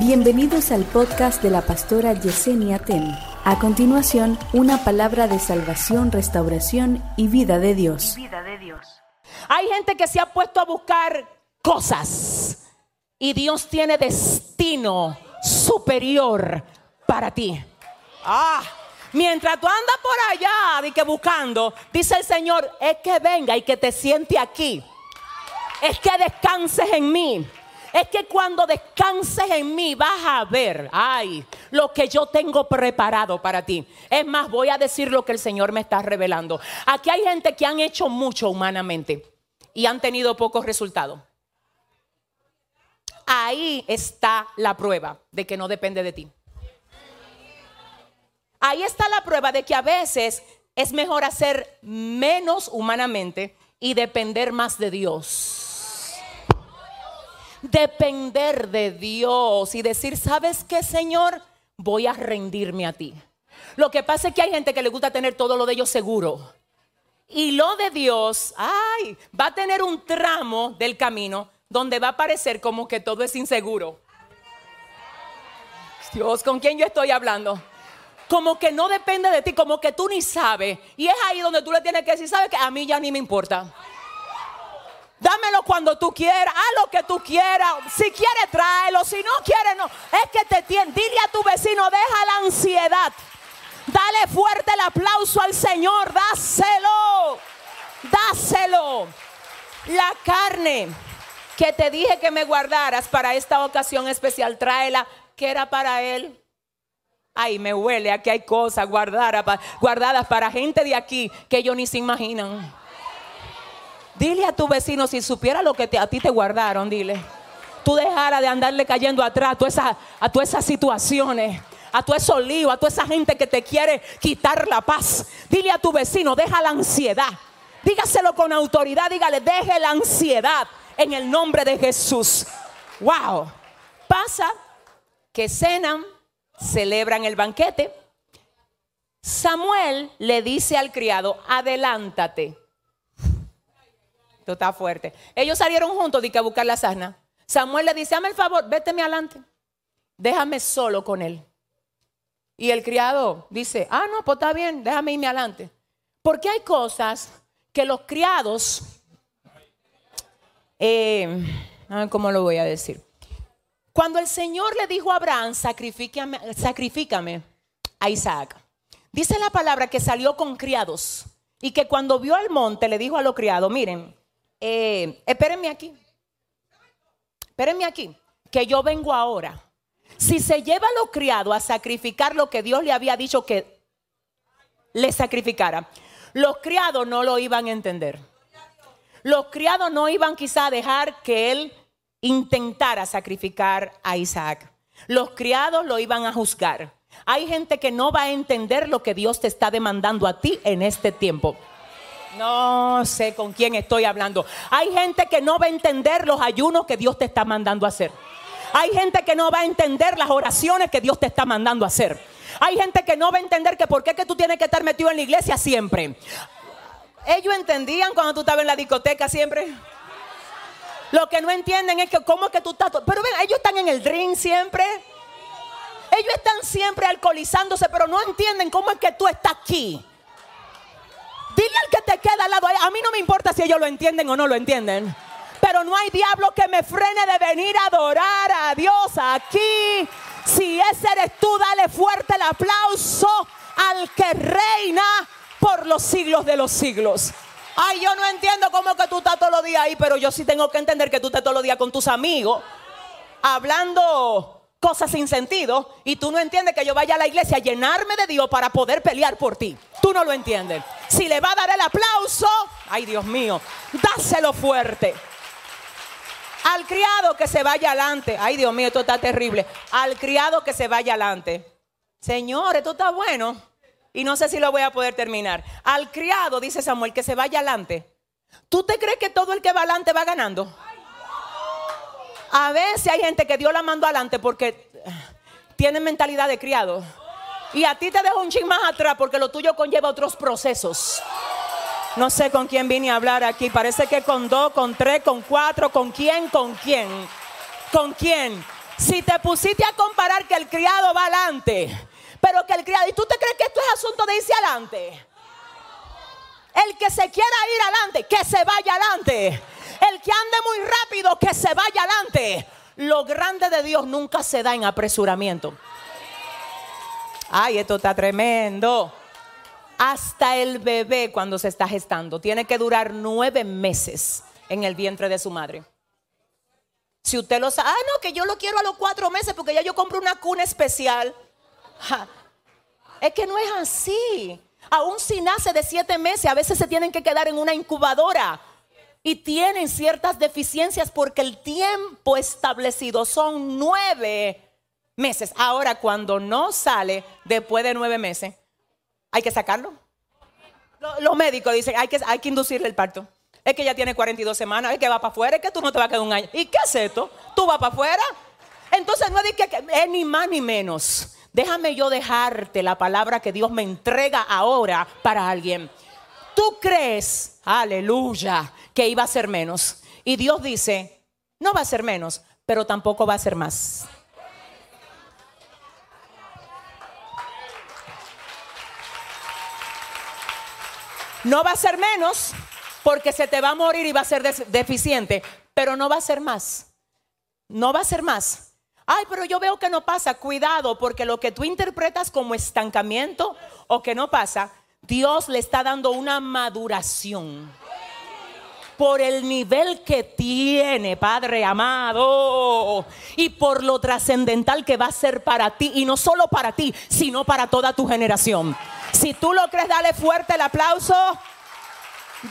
Bienvenidos al podcast de la pastora Yesenia Ten. A continuación, una palabra de salvación, restauración y vida de Dios. vida de Dios. Hay gente que se ha puesto a buscar cosas y Dios tiene destino superior para ti. Ah, mientras tú andas por allá y que buscando, dice el Señor, es que venga y que te siente aquí. Es que descanses en mí. Es que cuando descanses en mí vas a ver, ay, lo que yo tengo preparado para ti. Es más, voy a decir lo que el Señor me está revelando. Aquí hay gente que han hecho mucho humanamente y han tenido pocos resultados. Ahí está la prueba de que no depende de ti. Ahí está la prueba de que a veces es mejor hacer menos humanamente y depender más de Dios depender de Dios y decir, ¿sabes qué, Señor? Voy a rendirme a ti. Lo que pasa es que hay gente que le gusta tener todo lo de ellos seguro. Y lo de Dios, ay, va a tener un tramo del camino donde va a parecer como que todo es inseguro. Dios, ¿con quién yo estoy hablando? Como que no depende de ti, como que tú ni sabes. Y es ahí donde tú le tienes que decir, ¿sabes que A mí ya ni me importa. Dámelo cuando tú quieras, haz lo que tú quieras. Si quieres, tráelo. Si no quieres, no. Es que te tiene. Dile a tu vecino, deja la ansiedad. Dale fuerte el aplauso al Señor. Dáselo. Dáselo. La carne que te dije que me guardaras para esta ocasión especial, tráela. Que era para Él. Ay, me huele. Aquí hay cosas guardadas para gente de aquí que ellos ni se imaginan. Dile a tu vecino si supiera lo que a ti te guardaron, dile. Tú dejara de andarle cayendo atrás a todas esas, situaciones a todo esos líos, a toda esa gente que te quiere quitar la paz. Dile a tu vecino, deja la ansiedad. Dígaselo con autoridad, dígale, deje la ansiedad en el nombre de Jesús. Wow. Pasa que cenan, celebran el banquete. Samuel le dice al criado, adelántate está fuerte. Ellos salieron juntos de que a buscar la sana. Samuel le dice, hazme el favor, véteme adelante. Déjame solo con él. Y el criado dice, ah, no, pues está bien, déjame irme adelante. Porque hay cosas que los criados, eh, ¿cómo lo voy a decir? Cuando el Señor le dijo a Abraham, sacrifícame, sacrifícame a Isaac, dice la palabra que salió con criados y que cuando vio el monte le dijo a los criados, miren, eh, espérenme aquí. Espérenme aquí, que yo vengo ahora. Si se lleva a los criados a sacrificar lo que Dios le había dicho que le sacrificara, los criados no lo iban a entender. Los criados no iban quizá a dejar que él intentara sacrificar a Isaac. Los criados lo iban a juzgar. Hay gente que no va a entender lo que Dios te está demandando a ti en este tiempo. No sé con quién estoy hablando. Hay gente que no va a entender los ayunos que Dios te está mandando a hacer. Hay gente que no va a entender las oraciones que Dios te está mandando a hacer. Hay gente que no va a entender que por qué que tú tienes que estar metido en la iglesia siempre. Ellos entendían cuando tú estabas en la discoteca siempre. Lo que no entienden es que cómo es que tú estás... Pero ven, ellos están en el drink siempre. Ellos están siempre alcoholizándose, pero no entienden cómo es que tú estás aquí. Dile al que te queda al lado. A mí no me importa si ellos lo entienden o no lo entienden. Pero no hay diablo que me frene de venir a adorar a Dios aquí. Si ese eres tú, dale fuerte el aplauso al que reina por los siglos de los siglos. Ay, yo no entiendo cómo que tú estás todos los días ahí, pero yo sí tengo que entender que tú estás todos los días con tus amigos hablando cosas sin sentido y tú no entiendes que yo vaya a la iglesia a llenarme de Dios para poder pelear por ti. Tú no lo entiendes. Si le va a dar el aplauso, ay Dios mío, dáselo fuerte. Al criado que se vaya adelante. Ay Dios mío, esto está terrible. Al criado que se vaya adelante. Señor, esto está bueno. Y no sé si lo voy a poder terminar. Al criado, dice Samuel, que se vaya adelante. ¿Tú te crees que todo el que va adelante va ganando? A veces hay gente que Dios la mandó adelante porque tiene mentalidad de criado. Y a ti te dejo un ching más atrás porque lo tuyo conlleva otros procesos. No sé con quién vine a hablar aquí. Parece que con dos, con tres, con cuatro, con quién, con quién. ¿Con quién? Si te pusiste a comparar que el criado va adelante, pero que el criado, ¿y tú te crees que esto es asunto de irse adelante? El que se quiera ir adelante, que se vaya adelante. El que ande muy rápido, que se vaya adelante. Lo grande de Dios nunca se da en apresuramiento. Ay, esto está tremendo. Hasta el bebé cuando se está gestando tiene que durar nueve meses en el vientre de su madre. Si usted lo sabe, ah, no, que yo lo quiero a los cuatro meses porque ya yo compro una cuna especial. Es que no es así. Aún si nace de siete meses, a veces se tienen que quedar en una incubadora y tienen ciertas deficiencias porque el tiempo establecido son nueve meses. Ahora, cuando no sale después de nueve meses, hay que sacarlo. Los médicos dicen, hay que, hay que inducirle el parto. Es que ya tiene 42 semanas, es que va para afuera, es que tú no te vas a quedar un año. ¿Y qué es esto? ¿Tú vas para afuera? Entonces no es, que, es ni más ni menos. Déjame yo dejarte la palabra que Dios me entrega ahora para alguien. Tú crees, aleluya, que iba a ser menos. Y Dios dice, no va a ser menos, pero tampoco va a ser más. No va a ser menos porque se te va a morir y va a ser deficiente, pero no va a ser más. No va a ser más. Ay, pero yo veo que no pasa. Cuidado, porque lo que tú interpretas como estancamiento o que no pasa, Dios le está dando una maduración por el nivel que tiene, Padre amado, y por lo trascendental que va a ser para ti, y no solo para ti, sino para toda tu generación. Si tú lo crees, dale fuerte el aplauso.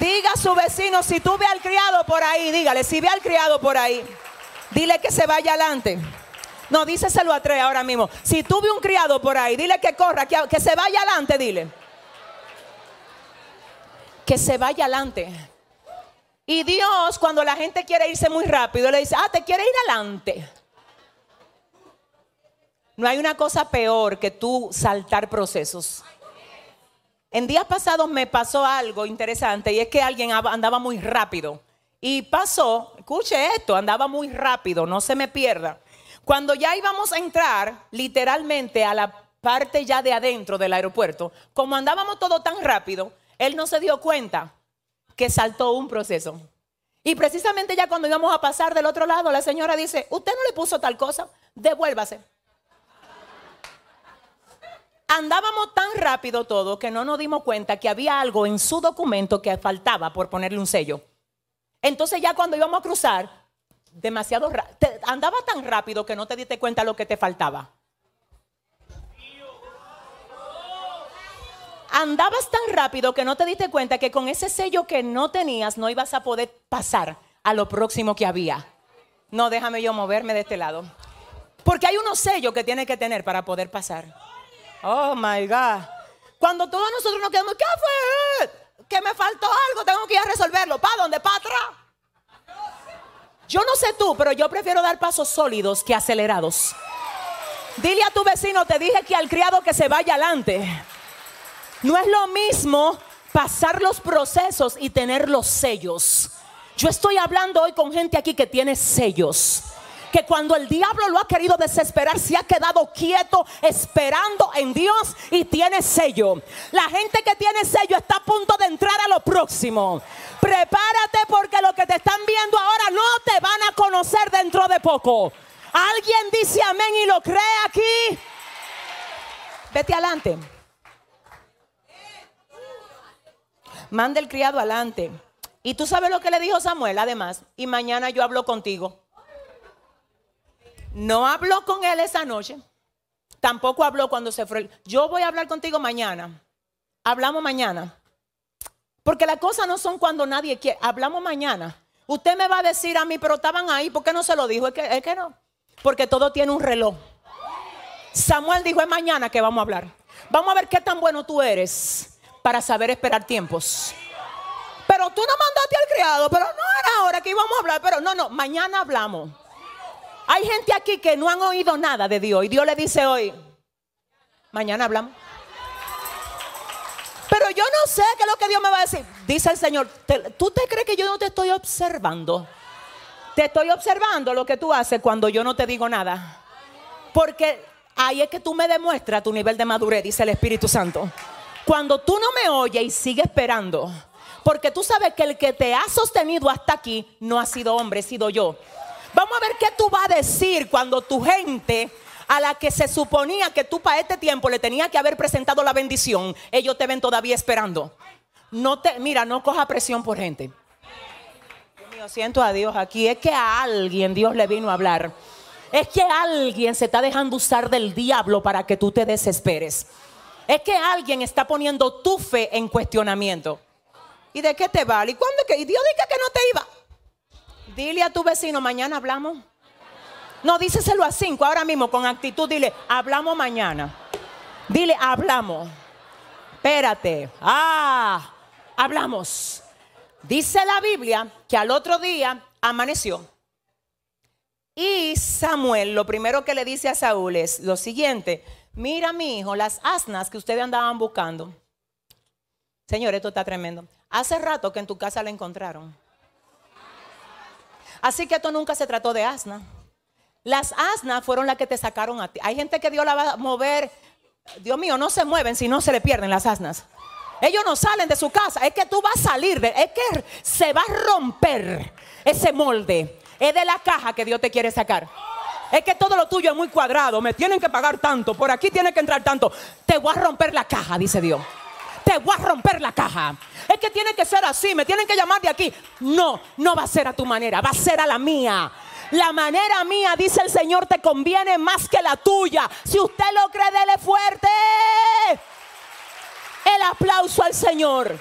Diga a su vecino, si tú ve al criado por ahí, dígale, si ve al criado por ahí, dile que se vaya adelante. No, díselo a tres ahora mismo. Si tú ve un criado por ahí, dile que corra, que, que se vaya adelante, dile. Que se vaya adelante. Y Dios, cuando la gente quiere irse muy rápido, le dice, ah, te quiere ir adelante. No hay una cosa peor que tú saltar procesos. En días pasados me pasó algo interesante y es que alguien andaba muy rápido. Y pasó, escuche esto, andaba muy rápido, no se me pierda. Cuando ya íbamos a entrar literalmente a la parte ya de adentro del aeropuerto, como andábamos todo tan rápido, él no se dio cuenta que saltó un proceso. Y precisamente ya cuando íbamos a pasar del otro lado, la señora dice, usted no le puso tal cosa, devuélvase andábamos tan rápido todo que no nos dimos cuenta que había algo en su documento que faltaba por ponerle un sello. Entonces ya cuando íbamos a cruzar, demasiado andaba tan rápido que no te diste cuenta lo que te faltaba. Andabas tan rápido que no te diste cuenta que con ese sello que no tenías no ibas a poder pasar a lo próximo que había. No, déjame yo moverme de este lado. Porque hay unos sellos que tiene que tener para poder pasar. Oh my God. Cuando todos nosotros nos quedamos, ¿qué fue? Que me faltó algo, tengo que ir a resolverlo. ¿Para dónde? ¿Para atrás? Yo no sé tú, pero yo prefiero dar pasos sólidos que acelerados. Dile a tu vecino, te dije que al criado que se vaya adelante. No es lo mismo pasar los procesos y tener los sellos. Yo estoy hablando hoy con gente aquí que tiene sellos que cuando el diablo lo ha querido desesperar, se ha quedado quieto esperando en Dios y tiene sello. La gente que tiene sello está a punto de entrar a lo próximo. Prepárate porque lo que te están viendo ahora no te van a conocer dentro de poco. Alguien dice amén y lo cree aquí. Vete adelante. Manda el criado adelante. Y tú sabes lo que le dijo Samuel, además. Y mañana yo hablo contigo. No habló con él esa noche. Tampoco habló cuando se fue. Yo voy a hablar contigo mañana. Hablamos mañana. Porque las cosas no son cuando nadie quiere. Hablamos mañana. Usted me va a decir a mí, pero estaban ahí. ¿Por qué no se lo dijo? Es que, es que no. Porque todo tiene un reloj. Samuel dijo, es mañana que vamos a hablar. Vamos a ver qué tan bueno tú eres para saber esperar tiempos. Pero tú no mandaste al criado, pero no era ahora que íbamos a hablar. Pero no, no, mañana hablamos. Hay gente aquí que no han oído nada de Dios y Dios le dice hoy, mañana hablamos. Pero yo no sé qué es lo que Dios me va a decir. Dice el Señor, ¿tú te crees que yo no te estoy observando? Te estoy observando lo que tú haces cuando yo no te digo nada. Porque ahí es que tú me demuestras tu nivel de madurez, dice el Espíritu Santo. Cuando tú no me oyes y sigues esperando, porque tú sabes que el que te ha sostenido hasta aquí no ha sido hombre, he sido yo. Vamos a ver qué tú vas a decir cuando tu gente a la que se suponía que tú para este tiempo le tenía que haber presentado la bendición, ellos te ven todavía esperando. No te, mira, no coja presión por gente. Dios mío, siento a Dios aquí. Es que a alguien Dios le vino a hablar. Es que alguien se está dejando usar del diablo para que tú te desesperes. Es que alguien está poniendo tu fe en cuestionamiento. ¿Y de qué te vale? ¿Y cuándo que? ¿Y Dios dice que no te iba? Dile a tu vecino, mañana hablamos. No, díceselo a cinco ahora mismo con actitud. Dile, hablamos mañana. Dile, hablamos. Espérate. Ah, hablamos. Dice la Biblia que al otro día amaneció. Y Samuel lo primero que le dice a Saúl es lo siguiente. Mira mi hijo, las asnas que ustedes andaban buscando. Señor, esto está tremendo. Hace rato que en tu casa la encontraron. Así que esto nunca se trató de asna. Las asnas fueron las que te sacaron a ti. Hay gente que Dios la va a mover. Dios mío, no se mueven si no se le pierden las asnas. Ellos no salen de su casa. Es que tú vas a salir de. Es que se va a romper ese molde. Es de la caja que Dios te quiere sacar. Es que todo lo tuyo es muy cuadrado. Me tienen que pagar tanto. Por aquí tiene que entrar tanto. Te voy a romper la caja, dice Dios. Te voy a romper la caja. Es que tiene que ser así. Me tienen que llamar de aquí. No, no va a ser a tu manera. Va a ser a la mía. La manera mía, dice el Señor, te conviene más que la tuya. Si usted lo cree, dele fuerte. El aplauso al Señor.